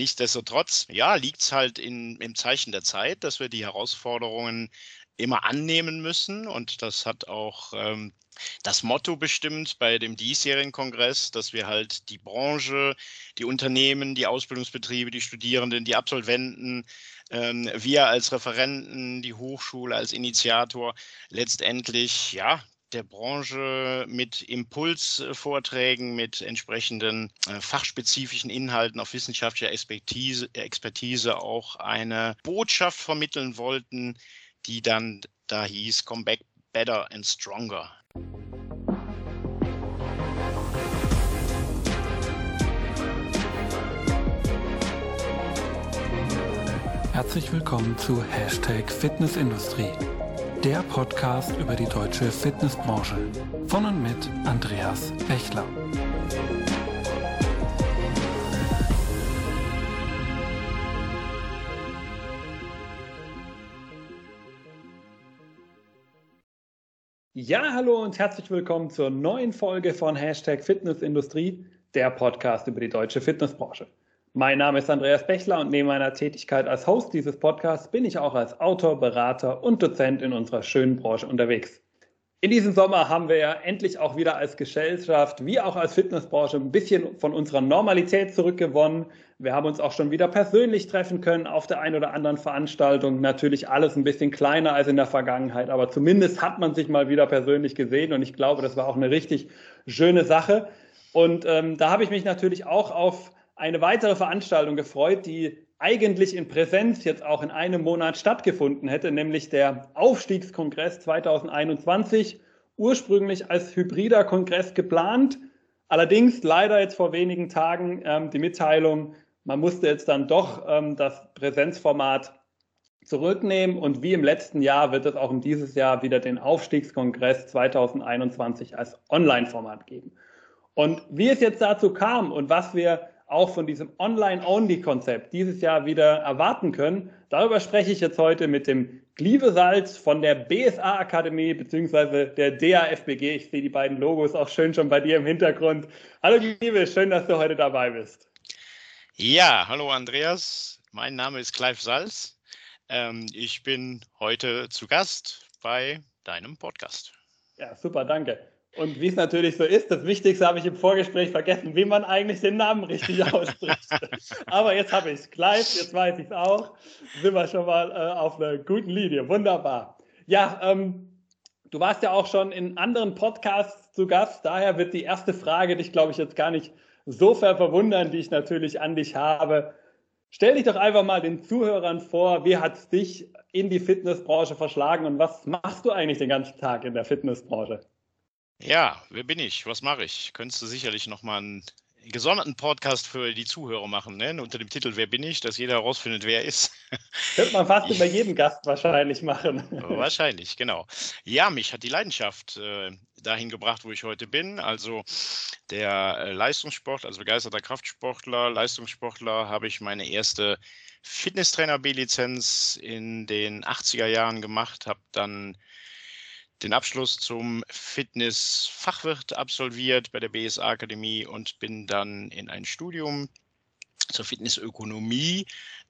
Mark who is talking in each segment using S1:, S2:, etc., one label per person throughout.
S1: nichtsdestotrotz, ja, liegt es halt in, im Zeichen der Zeit, dass wir die Herausforderungen immer annehmen müssen. Und das hat auch ähm, das Motto bestimmt bei dem diesjährigen Kongress, dass wir halt die Branche, die Unternehmen, die Ausbildungsbetriebe, die Studierenden, die Absolventen, ähm, wir als Referenten, die Hochschule als Initiator letztendlich ja der Branche mit Impulsvorträgen, mit entsprechenden äh, fachspezifischen Inhalten auf wissenschaftlicher Expertise, Expertise auch eine Botschaft vermitteln wollten, die dann da hieß, Come back better and stronger.
S2: Herzlich willkommen zu Hashtag Fitnessindustrie, der Podcast über die deutsche Fitnessbranche. Von und mit Andreas Bechler.
S3: Ja, hallo und herzlich willkommen zur neuen Folge von Hashtag Fitnessindustrie, der Podcast über die deutsche Fitnessbranche. Mein Name ist Andreas Bechler und neben meiner Tätigkeit als Host dieses Podcasts bin ich auch als Autor, Berater und Dozent in unserer schönen Branche unterwegs. In diesem Sommer haben wir ja endlich auch wieder als Gesellschaft wie auch als Fitnessbranche ein bisschen von unserer Normalität zurückgewonnen. Wir haben uns auch schon wieder persönlich treffen können auf der einen oder anderen Veranstaltung. Natürlich alles ein bisschen kleiner als in der Vergangenheit, aber zumindest hat man sich mal wieder persönlich gesehen und ich glaube, das war auch eine richtig schöne Sache. Und ähm, da habe ich mich natürlich auch auf eine weitere Veranstaltung gefreut, die eigentlich in Präsenz jetzt auch in einem Monat stattgefunden hätte, nämlich der Aufstiegskongress 2021, ursprünglich als hybrider Kongress geplant. Allerdings leider jetzt vor wenigen Tagen ähm, die Mitteilung, man musste jetzt dann doch ähm, das Präsenzformat zurücknehmen und wie im letzten Jahr wird es auch in dieses Jahr wieder den Aufstiegskongress 2021 als Online-Format geben. Und wie es jetzt dazu kam und was wir auch von diesem Online-Only-Konzept dieses Jahr wieder erwarten können. Darüber spreche ich jetzt heute mit dem Gliebesalz von der BSA-Akademie beziehungsweise der DAFBG. Ich sehe die beiden Logos auch schön schon bei dir im Hintergrund. Hallo Liebe, schön, dass du heute dabei bist.
S1: Ja, hallo Andreas. Mein Name ist Clive Salz. Ähm, ich bin heute zu Gast bei deinem Podcast.
S3: Ja, super, danke. Und wie es natürlich so ist, das Wichtigste habe ich im Vorgespräch vergessen, wie man eigentlich den Namen richtig ausspricht. Aber jetzt habe ich es. Clive, jetzt weiß ich es auch. Sind wir schon mal äh, auf einer guten Linie. Wunderbar. Ja, ähm, du warst ja auch schon in anderen Podcasts zu Gast. Daher wird die erste Frage dich, glaube ich, jetzt gar nicht so verwundern, die ich natürlich an dich habe. Stell dich doch einfach mal den Zuhörern vor, wie hat es dich in die Fitnessbranche verschlagen und was machst du eigentlich den ganzen Tag in der Fitnessbranche?
S1: Ja, wer bin ich? Was mache ich? Könntest du sicherlich nochmal einen gesonderten Podcast für die Zuhörer machen, ne? unter dem Titel Wer bin ich, dass jeder herausfindet, wer er ist.
S3: Könnte man fast über jeden Gast wahrscheinlich machen.
S1: Wahrscheinlich, genau. Ja, mich hat die Leidenschaft äh, dahin gebracht, wo ich heute bin. Also der äh, Leistungssport, also begeisterter Kraftsportler, Leistungssportler, habe ich meine erste Fitnesstrainer B-Lizenz in den 80er Jahren gemacht, habe dann den Abschluss zum Fitnessfachwirt absolviert bei der BSA Akademie und bin dann in ein Studium zur Fitnessökonomie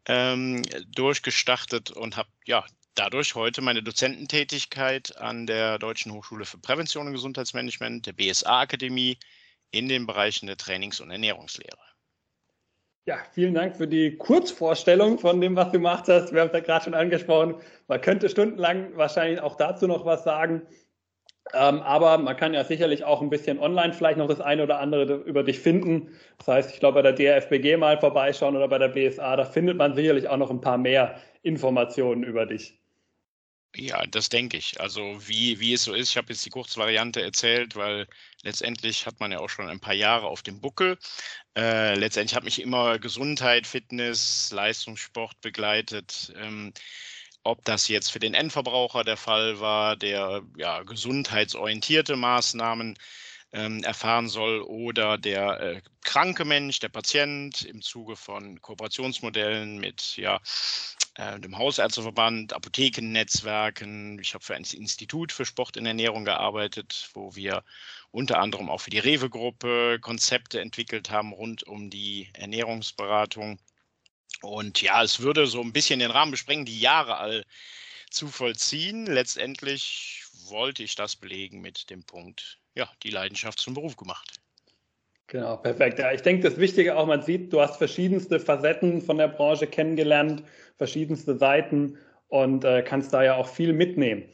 S1: ähm, durchgestartet und habe ja dadurch heute meine Dozententätigkeit an der Deutschen Hochschule für Prävention und Gesundheitsmanagement, der BSA Akademie, in den Bereichen der Trainings- und Ernährungslehre.
S3: Ja, vielen Dank für die Kurzvorstellung von dem, was du gemacht hast. Wir haben es ja gerade schon angesprochen. Man könnte stundenlang wahrscheinlich auch dazu noch was sagen. Ähm, aber man kann ja sicherlich auch ein bisschen online vielleicht noch das eine oder andere über dich finden. Das heißt, ich glaube, bei der DRFBG mal vorbeischauen oder bei der BSA, da findet man sicherlich auch noch ein paar mehr Informationen über dich.
S1: Ja, das denke ich. Also wie, wie es so ist, ich habe jetzt die Kurzvariante erzählt, weil letztendlich hat man ja auch schon ein paar Jahre auf dem Buckel. Äh, letztendlich hat mich immer Gesundheit, Fitness, Leistungssport begleitet. Ähm, ob das jetzt für den Endverbraucher der Fall war, der ja, gesundheitsorientierte Maßnahmen ähm, erfahren soll oder der äh, kranke Mensch, der Patient im Zuge von Kooperationsmodellen mit ja, äh, dem Hausärzteverband, Apothekennetzwerken. Ich habe für ein Institut für Sport in Ernährung gearbeitet, wo wir unter anderem auch für die Rewe-Gruppe Konzepte entwickelt haben rund um die Ernährungsberatung. Und ja, es würde so ein bisschen den Rahmen besprengen, die Jahre all zu vollziehen. Letztendlich wollte ich das belegen mit dem Punkt, ja, die Leidenschaft zum Beruf gemacht.
S3: Genau, perfekt. Ja, ich denke, das Wichtige auch, man sieht, du hast verschiedenste Facetten von der Branche kennengelernt, verschiedenste Seiten und äh, kannst da ja auch viel mitnehmen.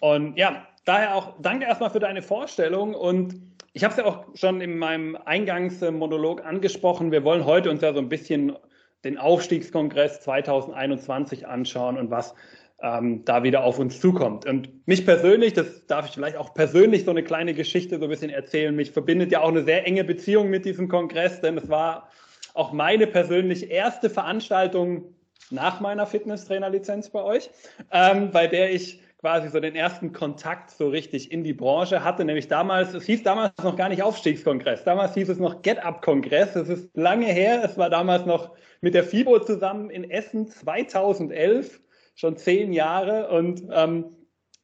S3: Und ja, daher auch danke erstmal für deine Vorstellung und ich habe es ja auch schon in meinem Eingangsmonolog angesprochen. Wir wollen heute uns ja so ein bisschen den Aufstiegskongress 2021 anschauen und was ähm, da wieder auf uns zukommt. Und mich persönlich, das darf ich vielleicht auch persönlich so eine kleine Geschichte so ein bisschen erzählen, mich verbindet ja auch eine sehr enge Beziehung mit diesem Kongress, denn es war auch meine persönlich erste Veranstaltung nach meiner Fitnesstrainerlizenz bei euch, ähm, bei der ich quasi so den ersten Kontakt so richtig in die Branche hatte, nämlich damals, es hieß damals noch gar nicht Aufstiegskongress, damals hieß es noch Get-Up-Kongress, es ist lange her, es war damals noch mit der FIBO zusammen in Essen 2011, schon zehn Jahre und ähm,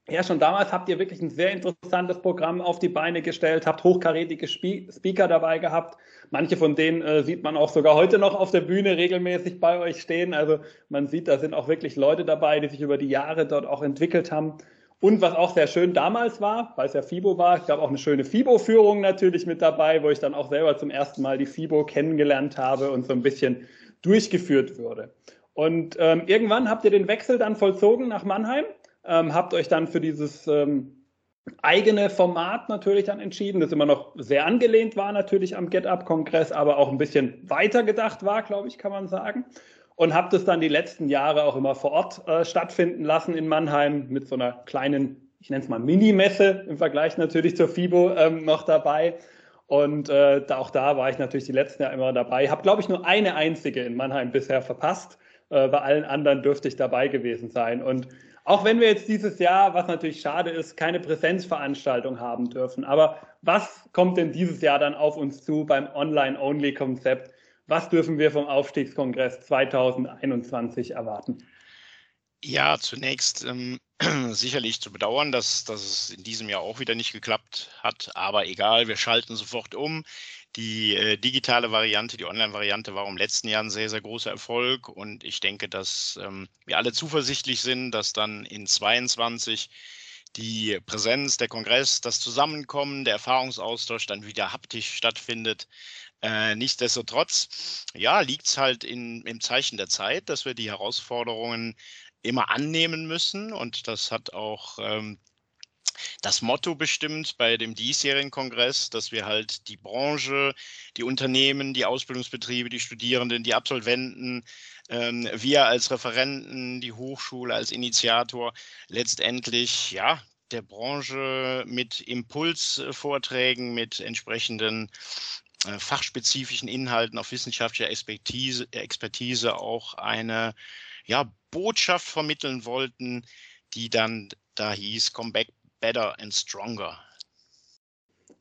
S3: ja, schon damals habt ihr wirklich ein sehr interessantes Programm auf die Beine gestellt, habt hochkarätige Speaker dabei gehabt. Manche von denen äh, sieht man auch sogar heute noch auf der Bühne regelmäßig bei euch stehen. Also man sieht, da sind auch wirklich Leute dabei, die sich über die Jahre dort auch entwickelt haben. Und was auch sehr schön damals war, weil es ja FIBO war, es gab auch eine schöne FIBO-Führung natürlich mit dabei, wo ich dann auch selber zum ersten Mal die FIBO kennengelernt habe und so ein bisschen durchgeführt würde. Und ähm, irgendwann habt ihr den Wechsel dann vollzogen nach Mannheim ähm, habt euch dann für dieses ähm, eigene Format natürlich dann entschieden, das immer noch sehr angelehnt war natürlich am GetUp-Kongress, aber auch ein bisschen weiter gedacht war, glaube ich, kann man sagen. Und habt es dann die letzten Jahre auch immer vor Ort äh, stattfinden lassen in Mannheim mit so einer kleinen, ich nenne es mal Mini-Messe im Vergleich natürlich zur FIBO ähm, noch dabei. Und äh, da, auch da war ich natürlich die letzten Jahre immer dabei. Habe, glaube ich, nur eine einzige in Mannheim bisher verpasst. Äh, bei allen anderen dürfte ich dabei gewesen sein. Und auch wenn wir jetzt dieses Jahr, was natürlich schade ist, keine Präsenzveranstaltung haben dürfen. Aber was kommt denn dieses Jahr dann auf uns zu beim Online-Only-Konzept? Was dürfen wir vom Aufstiegskongress 2021 erwarten?
S1: Ja, zunächst ähm, sicherlich zu bedauern, dass, dass es in diesem Jahr auch wieder nicht geklappt hat. Aber egal, wir schalten sofort um. Die äh, digitale Variante, die Online-Variante war im letzten Jahr ein sehr, sehr großer Erfolg und ich denke, dass ähm, wir alle zuversichtlich sind, dass dann in 22 die Präsenz, der Kongress, das Zusammenkommen, der Erfahrungsaustausch dann wieder haptisch stattfindet. Äh, nichtsdestotrotz, ja, liegt es halt in, im Zeichen der Zeit, dass wir die Herausforderungen immer annehmen müssen und das hat auch ähm, das Motto bestimmt bei dem diesjährigen Kongress, dass wir halt die Branche, die Unternehmen, die Ausbildungsbetriebe, die Studierenden, die Absolventen, ähm, wir als Referenten, die Hochschule als Initiator letztendlich ja der Branche mit Impulsvorträgen, mit entsprechenden äh, fachspezifischen Inhalten auf wissenschaftlicher Expertise, Expertise auch eine ja, Botschaft vermitteln wollten, die dann da hieß, Come Back better and stronger.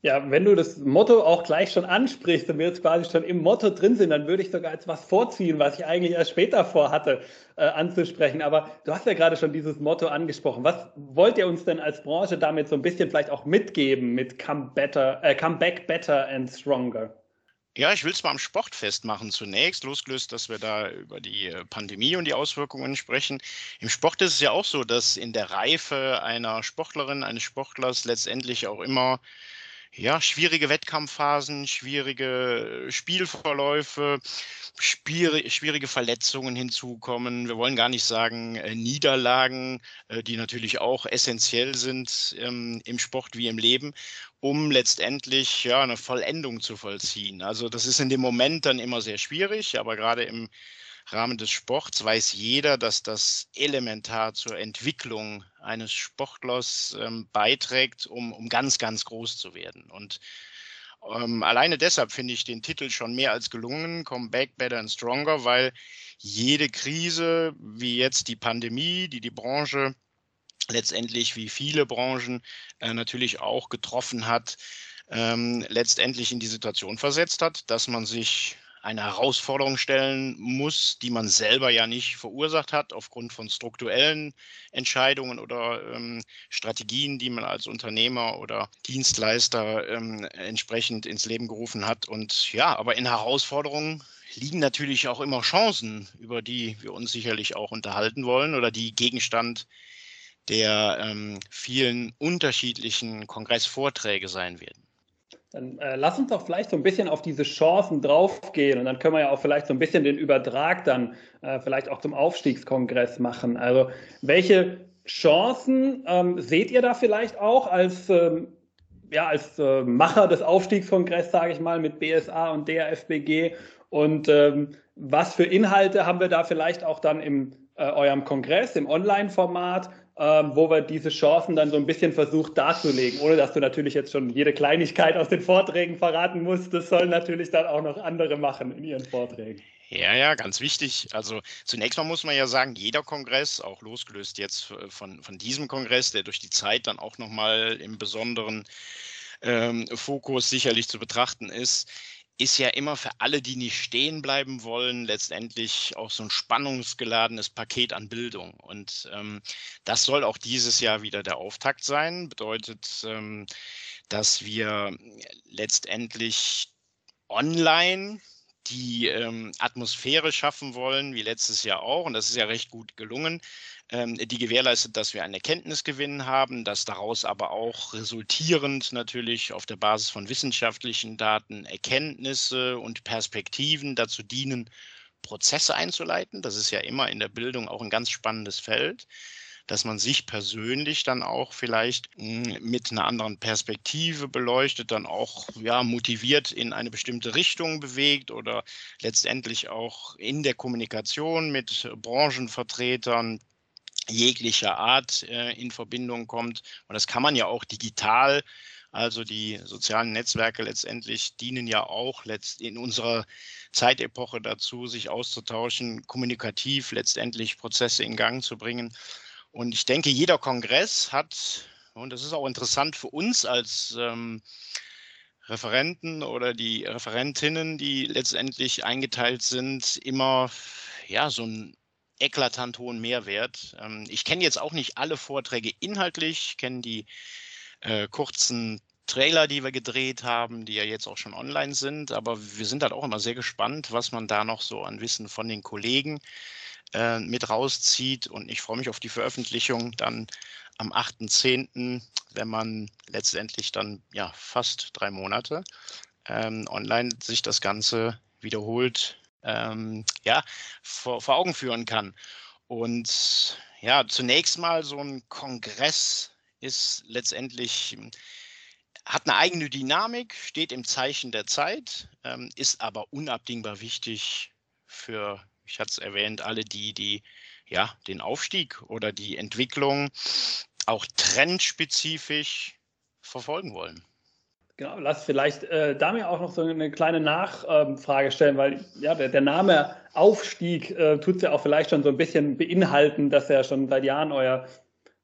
S3: Ja, wenn du das Motto auch gleich schon ansprichst und wir jetzt quasi schon im Motto drin sind, dann würde ich sogar etwas vorziehen, was ich eigentlich erst später vorhatte äh, anzusprechen. Aber du hast ja gerade schon dieses Motto angesprochen. Was wollt ihr uns denn als Branche damit so ein bisschen vielleicht auch mitgeben mit Come, better, äh, come Back Better and Stronger?
S1: Ja, ich will es mal am Sport festmachen zunächst, losgelöst, dass wir da über die äh, Pandemie und die Auswirkungen sprechen. Im Sport ist es ja auch so, dass in der Reife einer Sportlerin, eines Sportlers letztendlich auch immer ja, schwierige Wettkampfphasen, schwierige Spielverläufe, schwierige Verletzungen hinzukommen. Wir wollen gar nicht sagen äh, Niederlagen, äh, die natürlich auch essentiell sind ähm, im Sport wie im Leben, um letztendlich ja eine Vollendung zu vollziehen. Also das ist in dem Moment dann immer sehr schwierig, aber gerade im Rahmen des Sports weiß jeder, dass das elementar zur Entwicklung eines Sportlers ähm, beiträgt, um, um ganz, ganz groß zu werden. Und ähm, alleine deshalb finde ich den Titel schon mehr als gelungen, Come Back Better and Stronger, weil jede Krise, wie jetzt die Pandemie, die die Branche letztendlich wie viele Branchen äh, natürlich auch getroffen hat, ähm, letztendlich in die Situation versetzt hat, dass man sich eine Herausforderung stellen muss, die man selber ja nicht verursacht hat, aufgrund von strukturellen Entscheidungen oder ähm, Strategien, die man als Unternehmer oder Dienstleister ähm, entsprechend ins Leben gerufen hat. Und ja, aber in Herausforderungen liegen natürlich auch immer Chancen, über die wir uns sicherlich auch unterhalten wollen oder die Gegenstand der ähm, vielen unterschiedlichen Kongressvorträge sein werden.
S3: Dann äh, lass uns doch vielleicht so ein bisschen auf diese Chancen draufgehen und dann können wir ja auch vielleicht so ein bisschen den Übertrag dann äh, vielleicht auch zum Aufstiegskongress machen. Also welche Chancen ähm, seht ihr da vielleicht auch als, ähm, ja, als äh, Macher des Aufstiegskongresses, sage ich mal, mit BSA und DRFBG? Und ähm, was für Inhalte haben wir da vielleicht auch dann im äh, eurem Kongress, im Online-Format? Ähm, wo wir diese Chancen dann so ein bisschen versucht darzulegen, ohne dass du natürlich jetzt schon jede Kleinigkeit aus den Vorträgen verraten musst. Das sollen natürlich dann auch noch andere machen in ihren Vorträgen.
S1: Ja, ja, ganz wichtig. Also zunächst mal muss man ja sagen, jeder Kongress, auch losgelöst jetzt von, von diesem Kongress, der durch die Zeit dann auch nochmal im besonderen ähm, Fokus sicherlich zu betrachten ist, ist ja immer für alle, die nicht stehen bleiben wollen, letztendlich auch so ein spannungsgeladenes Paket an Bildung. Und ähm, das soll auch dieses Jahr wieder der Auftakt sein. Bedeutet, ähm, dass wir letztendlich online die ähm, Atmosphäre schaffen wollen, wie letztes Jahr auch. Und das ist ja recht gut gelungen, ähm, die gewährleistet, dass wir einen Erkenntnisgewinn haben, dass daraus aber auch resultierend natürlich auf der Basis von wissenschaftlichen Daten Erkenntnisse und Perspektiven dazu dienen, Prozesse einzuleiten. Das ist ja immer in der Bildung auch ein ganz spannendes Feld dass man sich persönlich dann auch vielleicht hm, mit einer anderen Perspektive beleuchtet, dann auch ja, motiviert in eine bestimmte Richtung bewegt oder letztendlich auch in der Kommunikation mit Branchenvertretern jeglicher Art äh, in Verbindung kommt. Und das kann man ja auch digital also die sozialen Netzwerke letztendlich dienen ja auch in unserer Zeitepoche dazu, sich auszutauschen, kommunikativ letztendlich Prozesse in Gang zu bringen. Und ich denke, jeder Kongress hat, und das ist auch interessant für uns als ähm, Referenten oder die Referentinnen, die letztendlich eingeteilt sind, immer ja so einen eklatant hohen Mehrwert. Ähm, ich kenne jetzt auch nicht alle Vorträge inhaltlich, kenne die äh, kurzen Trailer, die wir gedreht haben, die ja jetzt auch schon online sind, aber wir sind halt auch immer sehr gespannt, was man da noch so an Wissen von den Kollegen äh, mit rauszieht. Und ich freue mich auf die Veröffentlichung dann am 8.10., wenn man letztendlich dann ja fast drei Monate ähm, online sich das Ganze wiederholt ähm, ja, vor, vor Augen führen kann. Und ja, zunächst mal so ein Kongress ist letztendlich hat eine eigene Dynamik, steht im Zeichen der Zeit, ähm, ist aber unabdingbar wichtig für ich hatte es erwähnt, alle, die, die ja, den Aufstieg oder die Entwicklung auch trendspezifisch verfolgen wollen.
S3: Genau, lass vielleicht äh, da mir auch noch so eine kleine Nachfrage ähm, stellen, weil ja, der, der Name Aufstieg äh, tut es ja auch vielleicht schon so ein bisschen beinhalten, dass er schon seit Jahren euer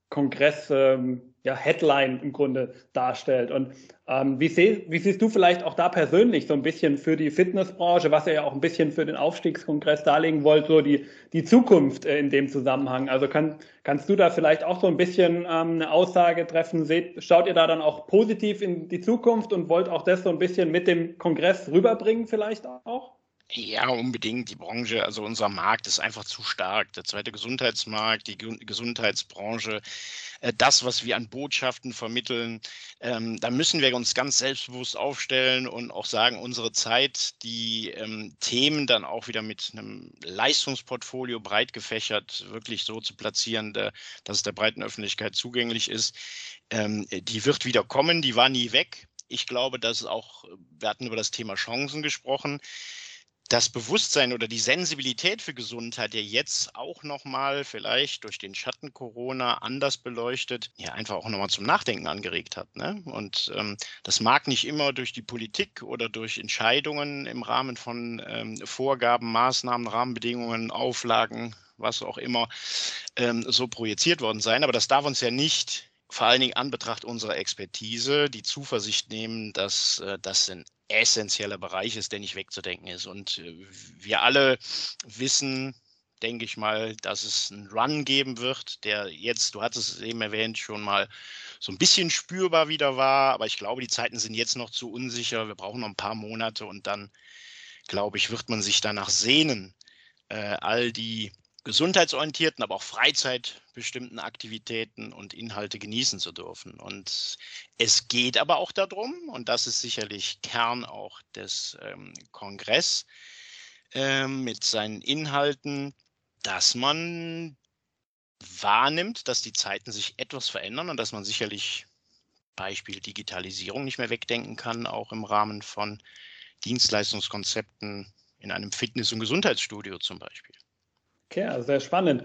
S3: Kongress ähm, ja, Headline im Grunde darstellt. Und ähm, wie, seh, wie, siehst du vielleicht auch da persönlich so ein bisschen für die Fitnessbranche, was ihr ja auch ein bisschen für den Aufstiegskongress darlegen wollt, so die, die Zukunft äh, in dem Zusammenhang? Also kann, kannst du da vielleicht auch so ein bisschen ähm, eine Aussage treffen? Seht, schaut ihr da dann auch positiv in die Zukunft und wollt auch das so ein bisschen mit dem Kongress rüberbringen vielleicht auch?
S1: Ja, unbedingt. Die Branche, also unser Markt ist einfach zu stark. Der zweite Gesundheitsmarkt, die Gesundheitsbranche, äh, das, was wir an Botschaften vermitteln, ähm, da müssen wir uns ganz selbstbewusst aufstellen und auch sagen, unsere Zeit, die ähm, Themen dann auch wieder mit einem Leistungsportfolio breit gefächert wirklich so zu platzieren, dass es der breiten Öffentlichkeit zugänglich ist, ähm, die wird wieder kommen, die war nie weg. Ich glaube, dass auch, wir hatten über das Thema Chancen gesprochen das Bewusstsein oder die Sensibilität für Gesundheit ja jetzt auch nochmal vielleicht durch den Schatten Corona anders beleuchtet, ja einfach auch nochmal zum Nachdenken angeregt hat. Ne? Und ähm, das mag nicht immer durch die Politik oder durch Entscheidungen im Rahmen von ähm, Vorgaben, Maßnahmen, Rahmenbedingungen, Auflagen, was auch immer, ähm, so projiziert worden sein. Aber das darf uns ja nicht vor allen Dingen an Betracht unserer Expertise die Zuversicht nehmen, dass äh, das ein essentieller Bereich ist, der nicht wegzudenken ist. Und äh, wir alle wissen, denke ich mal, dass es einen Run geben wird, der jetzt, du hattest es eben erwähnt, schon mal so ein bisschen spürbar wieder war. Aber ich glaube, die Zeiten sind jetzt noch zu unsicher. Wir brauchen noch ein paar Monate und dann glaube ich, wird man sich danach sehnen, äh, all die gesundheitsorientierten, aber auch freizeitbestimmten Aktivitäten und Inhalte genießen zu dürfen. Und es geht aber auch darum, und das ist sicherlich Kern auch des ähm, Kongress ähm, mit seinen Inhalten, dass man wahrnimmt, dass die Zeiten sich etwas verändern und dass man sicherlich Beispiel Digitalisierung nicht mehr wegdenken kann, auch im Rahmen von Dienstleistungskonzepten in einem Fitness- und Gesundheitsstudio zum Beispiel.
S3: Okay, also sehr spannend.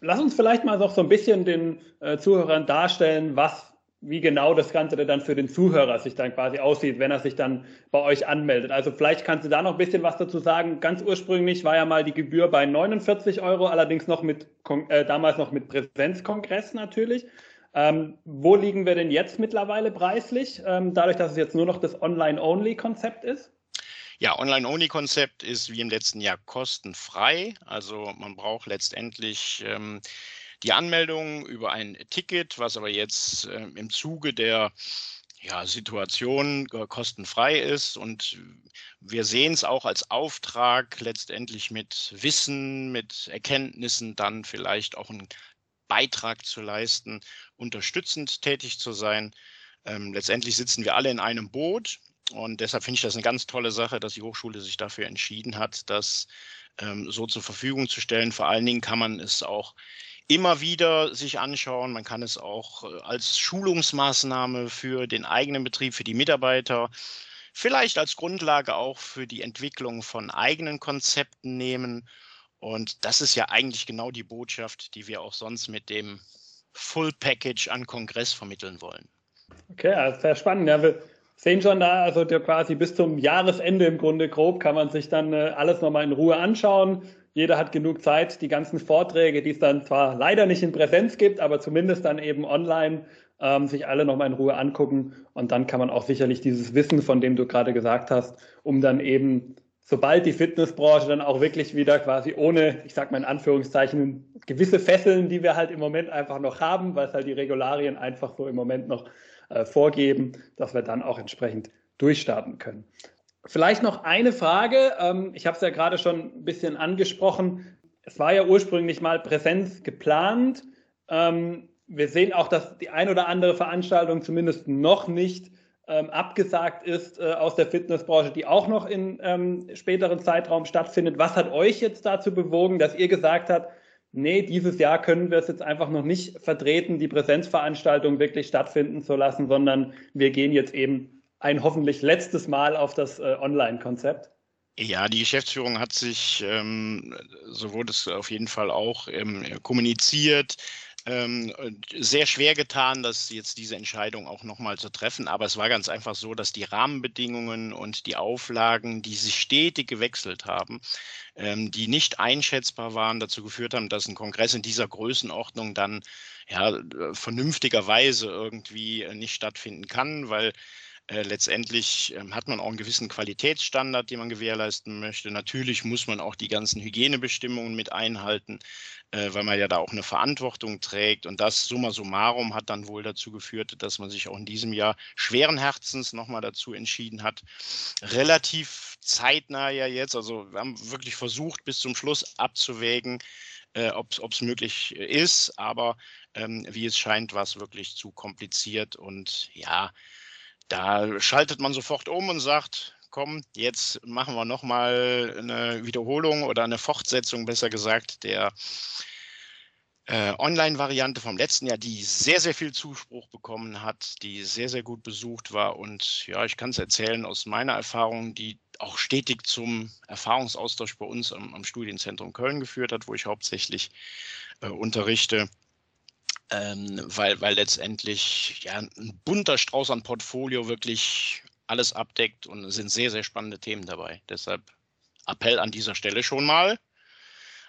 S3: Lass uns vielleicht mal noch so ein bisschen den äh, Zuhörern darstellen, was, wie genau das Ganze dann für den Zuhörer sich dann quasi aussieht, wenn er sich dann bei euch anmeldet. Also vielleicht kannst du da noch ein bisschen was dazu sagen. Ganz ursprünglich war ja mal die Gebühr bei 49 Euro, allerdings noch mit, äh, damals noch mit Präsenzkongress natürlich. Ähm, wo liegen wir denn jetzt mittlerweile preislich, ähm, dadurch, dass es jetzt nur noch das Online-Only-Konzept ist?
S1: Ja, Online-Only-Konzept ist wie im letzten Jahr kostenfrei. Also man braucht letztendlich ähm, die Anmeldung über ein Ticket, was aber jetzt äh, im Zuge der ja, Situation kostenfrei ist. Und wir sehen es auch als Auftrag, letztendlich mit Wissen, mit Erkenntnissen dann vielleicht auch einen Beitrag zu leisten, unterstützend tätig zu sein. Ähm, letztendlich sitzen wir alle in einem Boot und deshalb finde ich das eine ganz tolle Sache, dass die Hochschule sich dafür entschieden hat, das ähm, so zur Verfügung zu stellen. Vor allen Dingen kann man es auch immer wieder sich anschauen. Man kann es auch äh, als Schulungsmaßnahme für den eigenen Betrieb, für die Mitarbeiter, vielleicht als Grundlage auch für die Entwicklung von eigenen Konzepten nehmen. Und das ist ja eigentlich genau die Botschaft, die wir auch sonst mit dem Full Package an Kongress vermitteln wollen.
S3: Okay, also sehr spannend. Ja, wir sehen schon da, also quasi bis zum Jahresende im Grunde grob kann man sich dann äh, alles nochmal in Ruhe anschauen. Jeder hat genug Zeit, die ganzen Vorträge, die es dann zwar leider nicht in Präsenz gibt, aber zumindest dann eben online, ähm, sich alle nochmal in Ruhe angucken. Und dann kann man auch sicherlich dieses Wissen, von dem du gerade gesagt hast, um dann eben, sobald die Fitnessbranche dann auch wirklich wieder quasi ohne, ich sag mal in Anführungszeichen, gewisse Fesseln, die wir halt im Moment einfach noch haben, weil es halt die Regularien einfach so im Moment noch äh, vorgeben, dass wir dann auch entsprechend durchstarten können. Vielleicht noch eine Frage. Ähm, ich habe es ja gerade schon ein bisschen angesprochen. Es war ja ursprünglich mal Präsenz geplant. Ähm, wir sehen auch, dass die ein oder andere Veranstaltung zumindest noch nicht ähm, abgesagt ist äh, aus der Fitnessbranche, die auch noch in späteren Zeitraum stattfindet. Was hat euch jetzt dazu bewogen, dass ihr gesagt habt, nee, dieses Jahr können wir es jetzt einfach noch nicht vertreten, die Präsenzveranstaltung wirklich stattfinden zu lassen, sondern wir gehen jetzt eben ein hoffentlich letztes Mal auf das äh, Online-Konzept?
S1: Ja, die Geschäftsführung hat sich, ähm, so wurde es auf jeden Fall auch ähm, kommuniziert, sehr schwer getan, dass jetzt diese Entscheidung auch nochmal zu treffen. Aber es war ganz einfach so, dass die Rahmenbedingungen und die Auflagen, die sich stetig gewechselt haben, ähm, die nicht einschätzbar waren, dazu geführt haben, dass ein Kongress in dieser Größenordnung dann ja vernünftigerweise irgendwie nicht stattfinden kann, weil äh, letztendlich äh, hat man auch einen gewissen Qualitätsstandard, den man gewährleisten möchte. Natürlich muss man auch die ganzen Hygienebestimmungen mit einhalten, äh, weil man ja da auch eine Verantwortung trägt. Und das summa summarum hat dann wohl dazu geführt, dass man sich auch in diesem Jahr schweren Herzens nochmal dazu entschieden hat, relativ zeitnah ja jetzt, also wir haben wirklich versucht, bis zum Schluss abzuwägen, äh, ob es möglich ist, aber ähm, wie es scheint, war es wirklich zu kompliziert und ja, da schaltet man sofort um und sagt, komm, jetzt machen wir nochmal eine Wiederholung oder eine Fortsetzung, besser gesagt, der äh, Online-Variante vom letzten Jahr, die sehr, sehr viel Zuspruch bekommen hat, die sehr, sehr gut besucht war. Und ja, ich kann es erzählen aus meiner Erfahrung, die auch stetig zum Erfahrungsaustausch bei uns am, am Studienzentrum Köln geführt hat, wo ich hauptsächlich äh, unterrichte ähm, weil, weil letztendlich ja, ein bunter Strauß an Portfolio wirklich alles abdeckt und es sind sehr, sehr spannende Themen dabei. Deshalb Appell an dieser Stelle schon mal.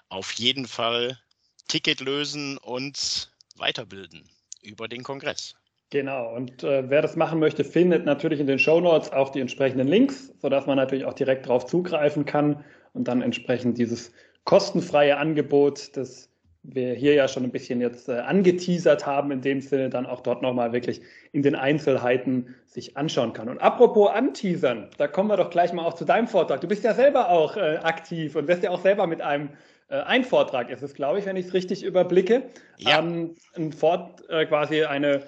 S1: Auf jeden Fall Ticket lösen und weiterbilden über den Kongress.
S3: Genau, und äh, wer das machen möchte, findet natürlich in den Show Notes auch die entsprechenden Links, sodass man natürlich auch direkt darauf zugreifen kann und dann entsprechend dieses kostenfreie Angebot des wir hier ja schon ein bisschen jetzt äh, angeteasert haben, in dem Sinne dann auch dort nochmal wirklich in den Einzelheiten sich anschauen kann. Und apropos anteasern, da kommen wir doch gleich mal auch zu deinem Vortrag. Du bist ja selber auch äh, aktiv und wirst ja auch selber mit einem äh, ein Vortrag ist es, glaube ich, wenn ich es richtig überblicke. Ja. Ähm, ein Fort, äh, quasi eine,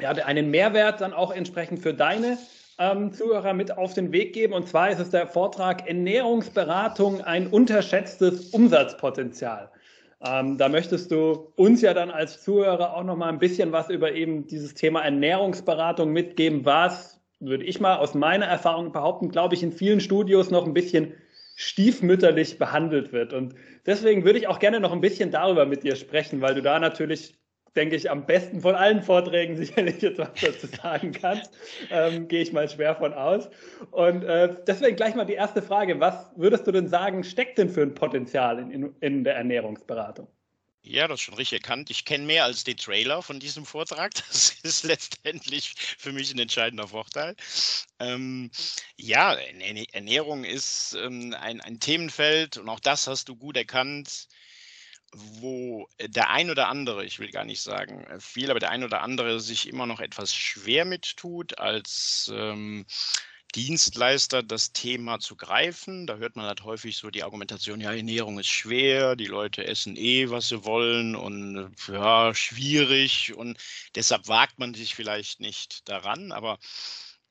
S3: ja, einen Mehrwert dann auch entsprechend für deine ähm, Zuhörer mit auf den Weg geben. Und zwar ist es der Vortrag Ernährungsberatung, ein unterschätztes Umsatzpotenzial. Ähm, da möchtest du uns ja dann als Zuhörer auch noch mal ein bisschen was über eben dieses Thema Ernährungsberatung mitgeben, was, würde ich mal aus meiner Erfahrung behaupten, glaube ich, in vielen Studios noch ein bisschen stiefmütterlich behandelt wird. Und deswegen würde ich auch gerne noch ein bisschen darüber mit dir sprechen, weil du da natürlich denke ich, am besten von allen Vorträgen sicherlich jetzt was dazu sagen kannst. Ähm, Gehe ich mal schwer von aus. Und äh, deswegen gleich mal die erste Frage. Was würdest du denn sagen, steckt denn für ein Potenzial in, in der Ernährungsberatung?
S1: Ja, das ist schon richtig erkannt. Ich kenne mehr als den Trailer von diesem Vortrag. Das ist letztendlich für mich ein entscheidender Vorteil. Ähm, ja, Ernährung ist ähm, ein, ein Themenfeld und auch das hast du gut erkannt wo der ein oder andere, ich will gar nicht sagen äh, viel, aber der ein oder andere sich immer noch etwas schwer mit tut, als ähm, Dienstleister das Thema zu greifen. Da hört man halt häufig so die Argumentation, ja, Ernährung ist schwer, die Leute essen eh, was sie wollen und äh, ja, schwierig und deshalb wagt man sich vielleicht nicht daran. Aber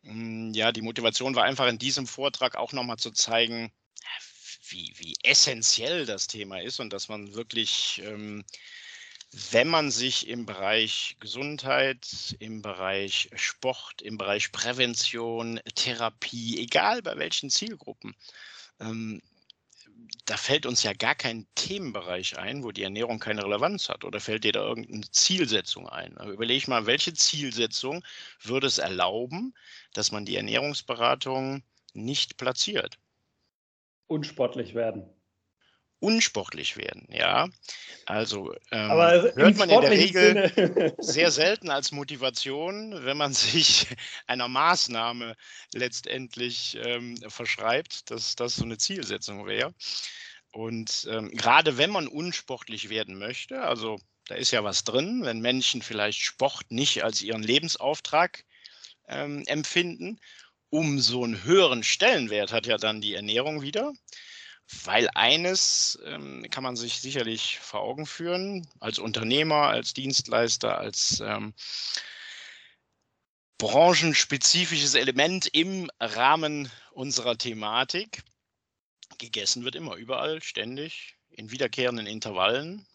S1: mh, hm, ja, die Motivation war einfach in diesem Vortrag auch nochmal zu zeigen, wie, wie essentiell das Thema ist und dass man wirklich, ähm, wenn man sich im Bereich Gesundheit, im Bereich Sport, im Bereich Prävention, Therapie, egal bei welchen Zielgruppen, ähm, da fällt uns ja gar kein Themenbereich ein, wo die Ernährung keine Relevanz hat. Oder fällt dir da irgendeine Zielsetzung ein? Aber überleg mal, welche Zielsetzung würde es erlauben, dass man die Ernährungsberatung nicht platziert?
S3: Unsportlich werden.
S1: Unsportlich werden, ja. Also ähm, hört man in der Regel Sinne. sehr selten als Motivation, wenn man sich einer Maßnahme letztendlich ähm, verschreibt, dass das so eine Zielsetzung wäre. Und ähm, gerade wenn man unsportlich werden möchte, also da ist ja was drin, wenn Menschen vielleicht Sport nicht als ihren Lebensauftrag ähm, empfinden umso einen höheren Stellenwert hat ja dann die Ernährung wieder. Weil eines ähm, kann man sich sicherlich vor Augen führen, als Unternehmer, als Dienstleister, als ähm, branchenspezifisches Element im Rahmen unserer Thematik. Gegessen wird immer überall, ständig, in wiederkehrenden Intervallen,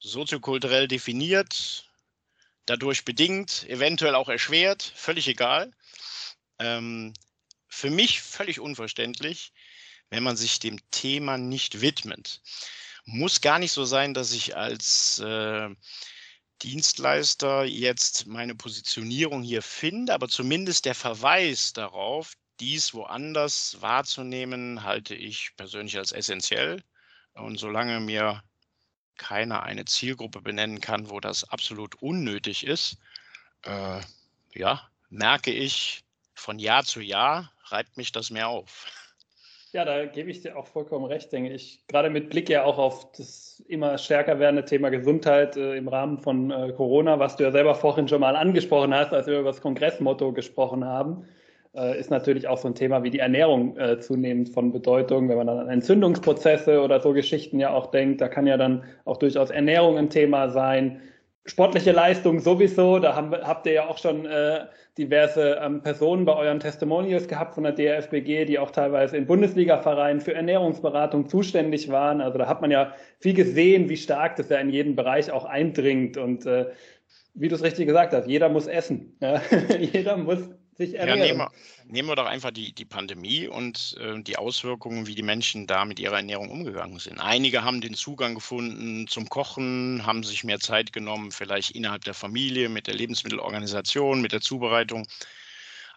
S1: soziokulturell definiert, dadurch bedingt, eventuell auch erschwert, völlig egal. Ähm, für mich völlig unverständlich, wenn man sich dem Thema nicht widmet. Muss gar nicht so sein, dass ich als äh, Dienstleister jetzt meine Positionierung hier finde, aber zumindest der Verweis darauf, dies woanders wahrzunehmen, halte ich persönlich als essentiell. Und solange mir keiner eine Zielgruppe benennen kann, wo das absolut unnötig ist, äh, ja, merke ich, von Jahr zu Jahr reibt mich das mehr auf.
S3: Ja, da gebe ich dir auch vollkommen recht, denke ich. Gerade mit Blick ja auch auf das immer stärker werdende Thema Gesundheit äh, im Rahmen von äh, Corona, was du ja selber vorhin schon mal angesprochen hast, als wir über das Kongressmotto gesprochen haben, äh, ist natürlich auch so ein Thema wie die Ernährung äh, zunehmend von Bedeutung. Wenn man dann an Entzündungsprozesse oder so Geschichten ja auch denkt, da kann ja dann auch durchaus Ernährung ein Thema sein sportliche Leistung sowieso. Da haben, habt ihr ja auch schon äh, diverse ähm, Personen bei euren Testimonials gehabt von der DFBG, die auch teilweise in Bundesliga-Vereinen für Ernährungsberatung zuständig waren. Also da hat man ja viel gesehen, wie stark das ja in jeden Bereich auch eindringt. Und äh, wie du es richtig gesagt hast, jeder muss essen. Ja? jeder muss sich ernähren. Ja,
S1: nehmen, wir, nehmen wir doch einfach die, die Pandemie und äh, die Auswirkungen, wie die Menschen da mit ihrer Ernährung umgegangen sind. Einige haben den Zugang gefunden zum Kochen, haben sich mehr Zeit genommen, vielleicht innerhalb der Familie, mit der Lebensmittelorganisation, mit der Zubereitung.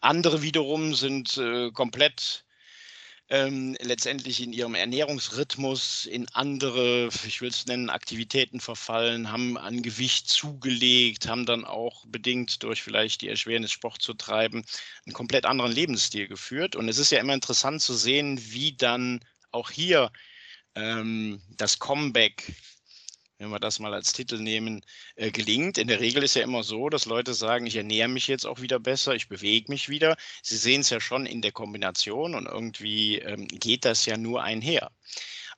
S1: Andere wiederum sind äh, komplett ähm, letztendlich in ihrem Ernährungsrhythmus in andere, ich will es nennen, Aktivitäten verfallen, haben an Gewicht zugelegt, haben dann auch bedingt durch vielleicht die Erschwernis Sport zu treiben, einen komplett anderen Lebensstil geführt. Und es ist ja immer interessant zu sehen, wie dann auch hier ähm, das Comeback wenn wir das mal als Titel nehmen, äh, gelingt. In der Regel ist ja immer so, dass Leute sagen, ich ernähre mich jetzt auch wieder besser, ich bewege mich wieder. Sie sehen es ja schon in der Kombination und irgendwie ähm, geht das ja nur einher.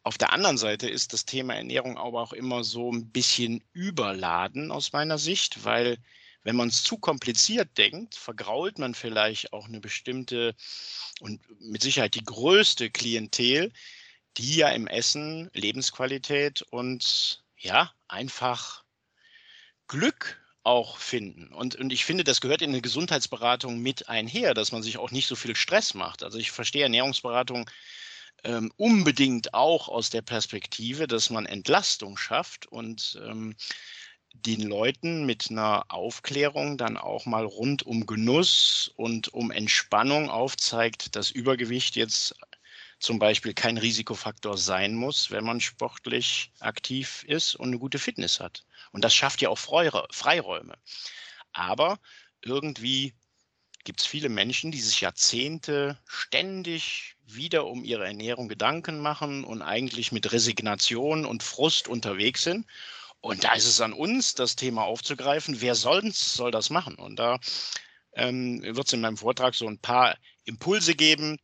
S1: Auf der anderen Seite ist das Thema Ernährung aber auch immer so ein bisschen überladen aus meiner Sicht, weil wenn man es zu kompliziert denkt, vergrault man vielleicht auch eine bestimmte und mit Sicherheit die größte Klientel, die ja im Essen Lebensqualität und ja, einfach Glück auch finden. Und, und ich finde, das gehört in eine Gesundheitsberatung mit einher, dass man sich auch nicht so viel Stress macht. Also ich verstehe Ernährungsberatung ähm, unbedingt auch aus der Perspektive, dass man Entlastung schafft und ähm, den Leuten mit einer Aufklärung dann auch mal rund um Genuss und um Entspannung aufzeigt, dass Übergewicht jetzt zum Beispiel kein Risikofaktor sein muss, wenn man sportlich aktiv ist und eine gute Fitness hat. Und das schafft ja auch Freiräume. Aber irgendwie gibt es viele Menschen, die sich Jahrzehnte ständig wieder um ihre Ernährung Gedanken machen und eigentlich mit Resignation und Frust unterwegs sind. Und da ist es an uns, das Thema aufzugreifen. Wer sonst soll das machen? Und da ähm, wird es in meinem Vortrag so ein paar Impulse geben,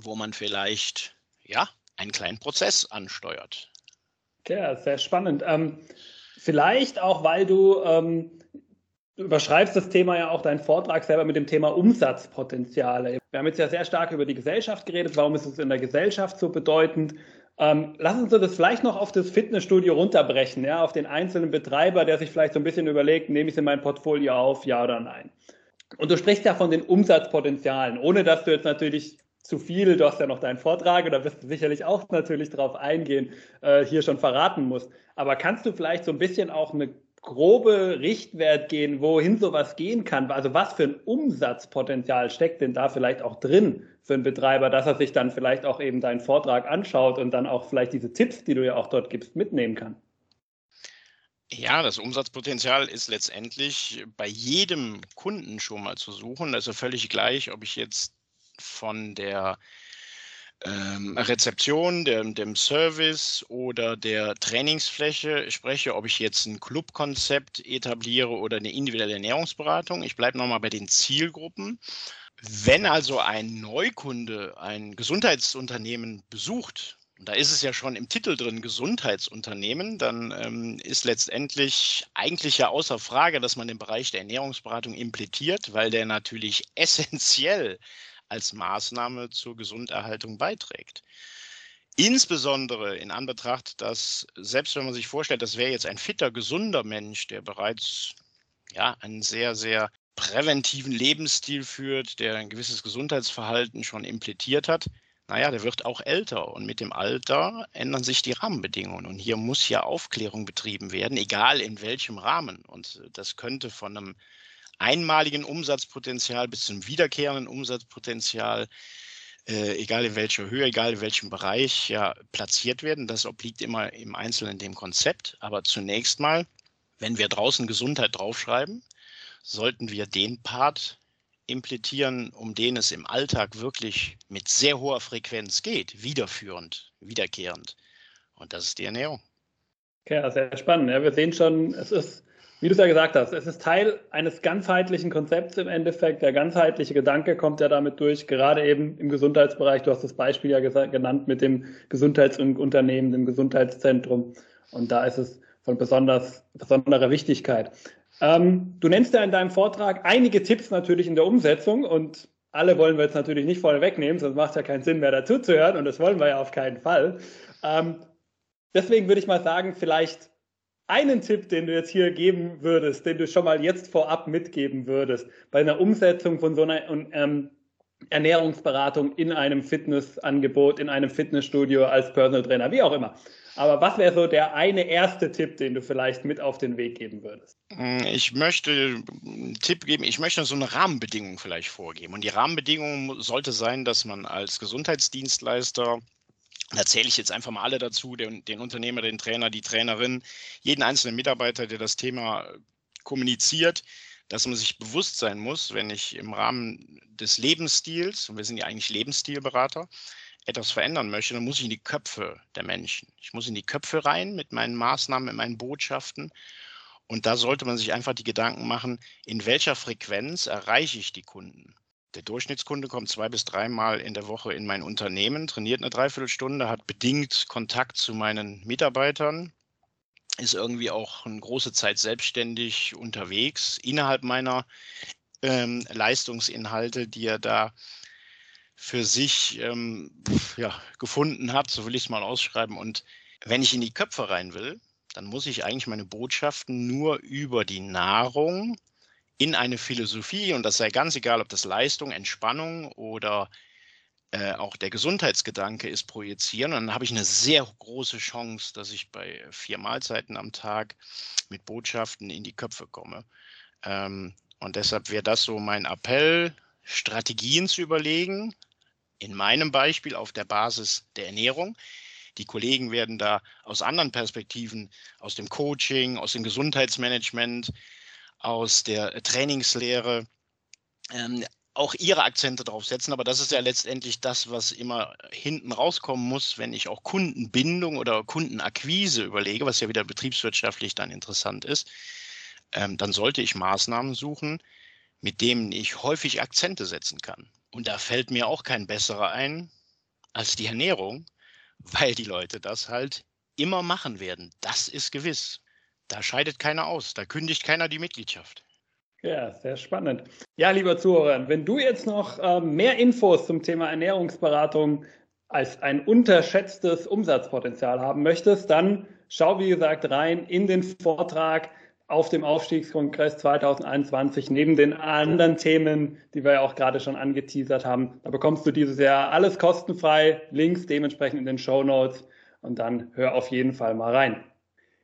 S1: wo man vielleicht ja einen kleinen Prozess ansteuert.
S3: Ja, sehr spannend. Ähm, vielleicht auch, weil du ähm, Du überschreibst das Thema ja auch, deinen Vortrag selber mit dem Thema Umsatzpotenziale. Wir haben jetzt ja sehr stark über die Gesellschaft geredet. Warum ist es in der Gesellschaft so bedeutend? Ähm, lass uns das vielleicht noch auf das Fitnessstudio runterbrechen, ja, auf den einzelnen Betreiber, der sich vielleicht so ein bisschen überlegt, nehme ich es in mein Portfolio auf, ja oder nein. Und du sprichst ja von den Umsatzpotenzialen, ohne dass du jetzt natürlich zu viel, du hast ja noch deinen Vortrag, da wirst du sicherlich auch natürlich drauf eingehen, äh, hier schon verraten musst. Aber kannst du vielleicht so ein bisschen auch eine grobe Richtwert gehen, wohin sowas gehen kann? Also was für ein Umsatzpotenzial steckt denn da vielleicht auch drin für einen Betreiber, dass er sich dann vielleicht auch eben deinen Vortrag anschaut und dann auch vielleicht diese Tipps, die du ja auch dort gibst, mitnehmen kann?
S1: Ja, das Umsatzpotenzial ist letztendlich bei jedem Kunden schon mal zu suchen. Also völlig gleich, ob ich jetzt von der ähm, Rezeption, dem, dem, Service oder der Trainingsfläche spreche, ob ich jetzt ein Clubkonzept etabliere oder eine individuelle Ernährungsberatung. Ich bleibe nochmal bei den Zielgruppen. Wenn also ein Neukunde ein Gesundheitsunternehmen besucht, und da ist es ja schon im Titel drin, Gesundheitsunternehmen, dann ähm, ist letztendlich eigentlich ja außer Frage, dass man den Bereich der Ernährungsberatung implementiert, weil der natürlich essentiell als Maßnahme zur Gesunderhaltung beiträgt. Insbesondere in Anbetracht, dass selbst wenn man sich vorstellt, das wäre jetzt ein fitter, gesunder Mensch, der bereits ja, einen sehr, sehr präventiven Lebensstil führt, der ein gewisses Gesundheitsverhalten schon implementiert hat, naja, der wird auch älter und mit dem Alter ändern sich die Rahmenbedingungen. Und hier muss ja Aufklärung betrieben werden, egal in welchem Rahmen. Und das könnte von einem einmaligen Umsatzpotenzial bis zum wiederkehrenden Umsatzpotenzial, äh, egal in welcher Höhe, egal in welchem Bereich, ja, platziert werden. Das obliegt immer im Einzelnen dem Konzept. Aber zunächst mal, wenn wir draußen Gesundheit draufschreiben, sollten wir den Part implementieren, um den es im Alltag wirklich mit sehr hoher Frequenz geht, wiederführend, wiederkehrend. Und das ist die Ernährung.
S3: Ja, sehr spannend. Ja, wir sehen schon, es ist wie du es ja gesagt hast, es ist Teil eines ganzheitlichen Konzepts im Endeffekt. Der ganzheitliche Gedanke kommt ja damit durch, gerade eben im Gesundheitsbereich. Du hast das Beispiel ja genannt mit dem Gesundheitsunternehmen, dem Gesundheitszentrum. Und da ist es von besonders, besonderer Wichtigkeit. Ähm, du nennst ja in deinem Vortrag einige Tipps natürlich in der Umsetzung und alle wollen wir jetzt natürlich nicht vorne wegnehmen, sonst macht es ja keinen Sinn mehr dazu zu hören und das wollen wir ja auf keinen Fall. Ähm, deswegen würde ich mal sagen, vielleicht einen Tipp, den du jetzt hier geben würdest, den du schon mal jetzt vorab mitgeben würdest, bei einer Umsetzung von so einer ähm, Ernährungsberatung in einem Fitnessangebot, in einem Fitnessstudio als Personal Trainer, wie auch immer. Aber was wäre so der eine erste Tipp, den du vielleicht mit auf den Weg geben würdest?
S1: Hm, ich möchte einen Tipp geben, ich möchte so eine Rahmenbedingung vielleicht vorgeben. Und die Rahmenbedingung sollte sein, dass man als Gesundheitsdienstleister da zähle ich jetzt einfach mal alle dazu, den, den, Unternehmer, den Trainer, die Trainerin, jeden einzelnen Mitarbeiter, der das Thema kommuniziert, dass man sich bewusst sein muss, wenn ich im Rahmen des Lebensstils, und wir sind ja eigentlich Lebensstilberater, etwas verändern möchte, dann muss ich in die Köpfe der Menschen. Ich muss in die Köpfe rein mit meinen Maßnahmen, mit meinen Botschaften. Und da sollte man sich einfach die Gedanken machen, in welcher Frequenz erreiche ich die Kunden. Der Durchschnittskunde kommt zwei bis dreimal in der Woche in mein Unternehmen, trainiert eine Dreiviertelstunde, hat bedingt Kontakt zu meinen Mitarbeitern, ist irgendwie auch eine große Zeit selbstständig unterwegs innerhalb meiner ähm, Leistungsinhalte, die er da für sich ähm, ja, gefunden hat, so will ich es mal ausschreiben. Und wenn ich in die Köpfe rein will, dann muss ich eigentlich meine Botschaften nur über die Nahrung in eine Philosophie, und das sei ganz egal, ob das Leistung, Entspannung oder äh, auch der Gesundheitsgedanke ist, projizieren. Und dann habe ich eine sehr große Chance, dass ich bei vier Mahlzeiten am Tag mit Botschaften in die Köpfe komme. Ähm, und deshalb wäre das so mein Appell, Strategien zu überlegen, in meinem Beispiel auf der Basis der Ernährung. Die Kollegen werden da aus anderen Perspektiven, aus dem Coaching, aus dem Gesundheitsmanagement, aus der Trainingslehre, ähm, auch ihre Akzente draufsetzen. Aber das ist ja letztendlich das, was immer hinten rauskommen muss, wenn ich auch Kundenbindung oder Kundenakquise überlege, was ja wieder betriebswirtschaftlich dann interessant ist. Ähm, dann sollte ich Maßnahmen suchen, mit denen ich häufig Akzente setzen kann. Und da fällt mir auch kein besserer ein als die Ernährung, weil die Leute das halt immer machen werden. Das ist gewiss. Da scheidet keiner aus. Da kündigt keiner die Mitgliedschaft.
S3: Ja, sehr spannend. Ja, lieber Zuhörer, wenn du jetzt noch äh, mehr Infos zum Thema Ernährungsberatung als ein unterschätztes Umsatzpotenzial haben möchtest, dann schau, wie gesagt, rein in den Vortrag auf dem Aufstiegskongress 2021 neben den anderen Themen, die wir ja auch gerade schon angeteasert haben. Da bekommst du dieses Jahr alles kostenfrei, Links dementsprechend in den Show Notes und dann hör auf jeden Fall mal rein.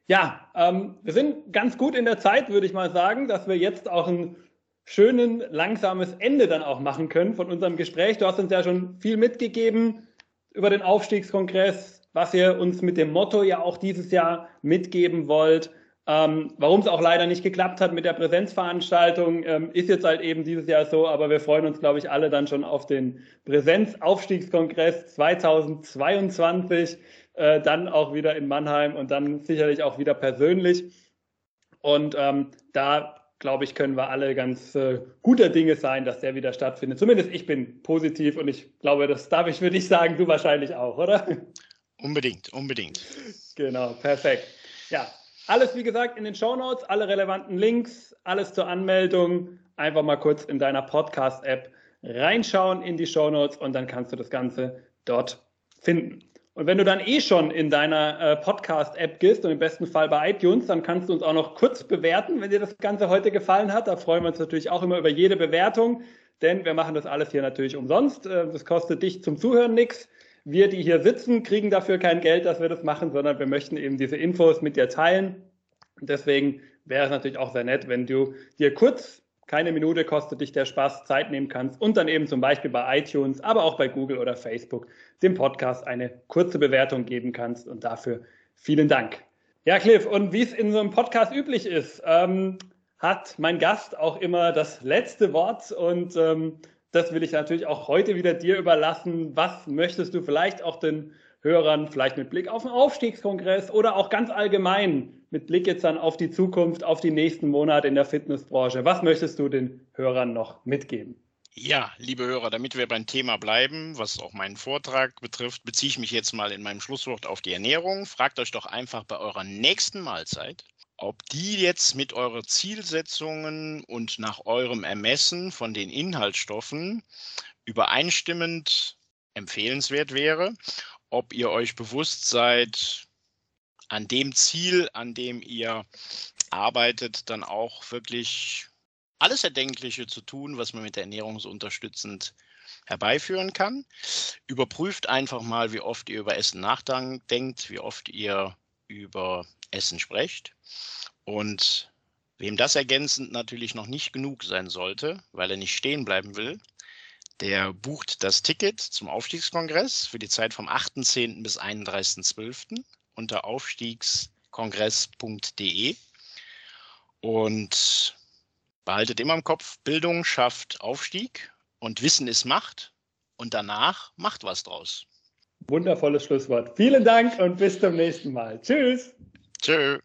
S3: Ja, ähm, wir sind ganz gut in der Zeit, würde ich mal sagen, dass wir jetzt auch ein schönen, langsames Ende dann auch machen können von unserem Gespräch. Du hast uns ja schon viel mitgegeben über den Aufstiegskongress, was ihr uns mit dem Motto ja auch dieses Jahr mitgeben wollt. Ähm, Warum es auch leider nicht geklappt hat mit der Präsenzveranstaltung, ähm, ist jetzt halt eben dieses Jahr so, aber wir freuen uns, glaube ich, alle dann schon auf den Präsenzaufstiegskongress 2022, äh, dann auch wieder in Mannheim und dann sicherlich auch wieder persönlich. Und ähm, da, glaube ich, können wir alle ganz äh, guter Dinge sein, dass der wieder stattfindet. Zumindest ich bin positiv und ich glaube, das darf ich für dich sagen, du wahrscheinlich auch, oder?
S1: Unbedingt, unbedingt.
S3: Genau, perfekt. Ja, alles, wie gesagt, in den Show Notes, alle relevanten Links, alles zur Anmeldung. Einfach mal kurz in deiner Podcast-App reinschauen in die Show Notes und dann kannst du das Ganze dort finden. Und wenn du dann eh schon in deiner äh, Podcast-App gehst und im besten Fall bei iTunes, dann kannst du uns auch noch kurz bewerten, wenn dir das Ganze heute gefallen hat. Da freuen wir uns natürlich auch immer über jede Bewertung, denn wir machen das alles hier natürlich umsonst. Äh, das kostet dich zum Zuhören nichts wir, die hier sitzen, kriegen dafür kein Geld, dass wir das machen, sondern wir möchten eben diese Infos mit dir teilen. Deswegen wäre es natürlich auch sehr nett, wenn du dir kurz, keine Minute kostet dich der Spaß, Zeit nehmen kannst und dann eben zum Beispiel bei iTunes, aber auch bei Google oder Facebook dem Podcast eine kurze Bewertung geben kannst. Und dafür vielen Dank. Ja, Cliff, und wie es in so einem Podcast üblich ist, ähm, hat mein Gast auch immer das letzte Wort und ähm, das will ich natürlich auch heute wieder dir überlassen. Was möchtest du vielleicht auch den Hörern, vielleicht mit Blick auf den Aufstiegskongress oder auch ganz allgemein mit Blick jetzt dann auf die Zukunft, auf die nächsten Monate in der Fitnessbranche, was möchtest du den Hörern noch mitgeben?
S1: Ja, liebe Hörer, damit wir beim Thema bleiben, was auch meinen Vortrag betrifft, beziehe ich mich jetzt mal in meinem Schlusswort auf die Ernährung. Fragt euch doch einfach bei eurer nächsten Mahlzeit, ob die jetzt mit euren Zielsetzungen und nach eurem Ermessen von den Inhaltsstoffen übereinstimmend empfehlenswert wäre, ob ihr euch bewusst seid, an dem Ziel, an dem ihr arbeitet, dann auch wirklich alles Erdenkliche zu tun, was man mit der Ernährung herbeiführen kann. Überprüft einfach mal, wie oft ihr über Essen nachdenkt, wie oft ihr über Essen sprecht. Und wem das ergänzend natürlich noch nicht genug sein sollte, weil er nicht stehen bleiben will, der bucht das Ticket zum Aufstiegskongress für die Zeit vom 8.10. bis 31.12. unter aufstiegskongress.de und behaltet immer im Kopf, Bildung schafft Aufstieg und Wissen ist Macht und danach macht was draus.
S3: Wundervolles Schlusswort. Vielen Dank und bis zum nächsten Mal. Tschüss.
S1: Tschüss.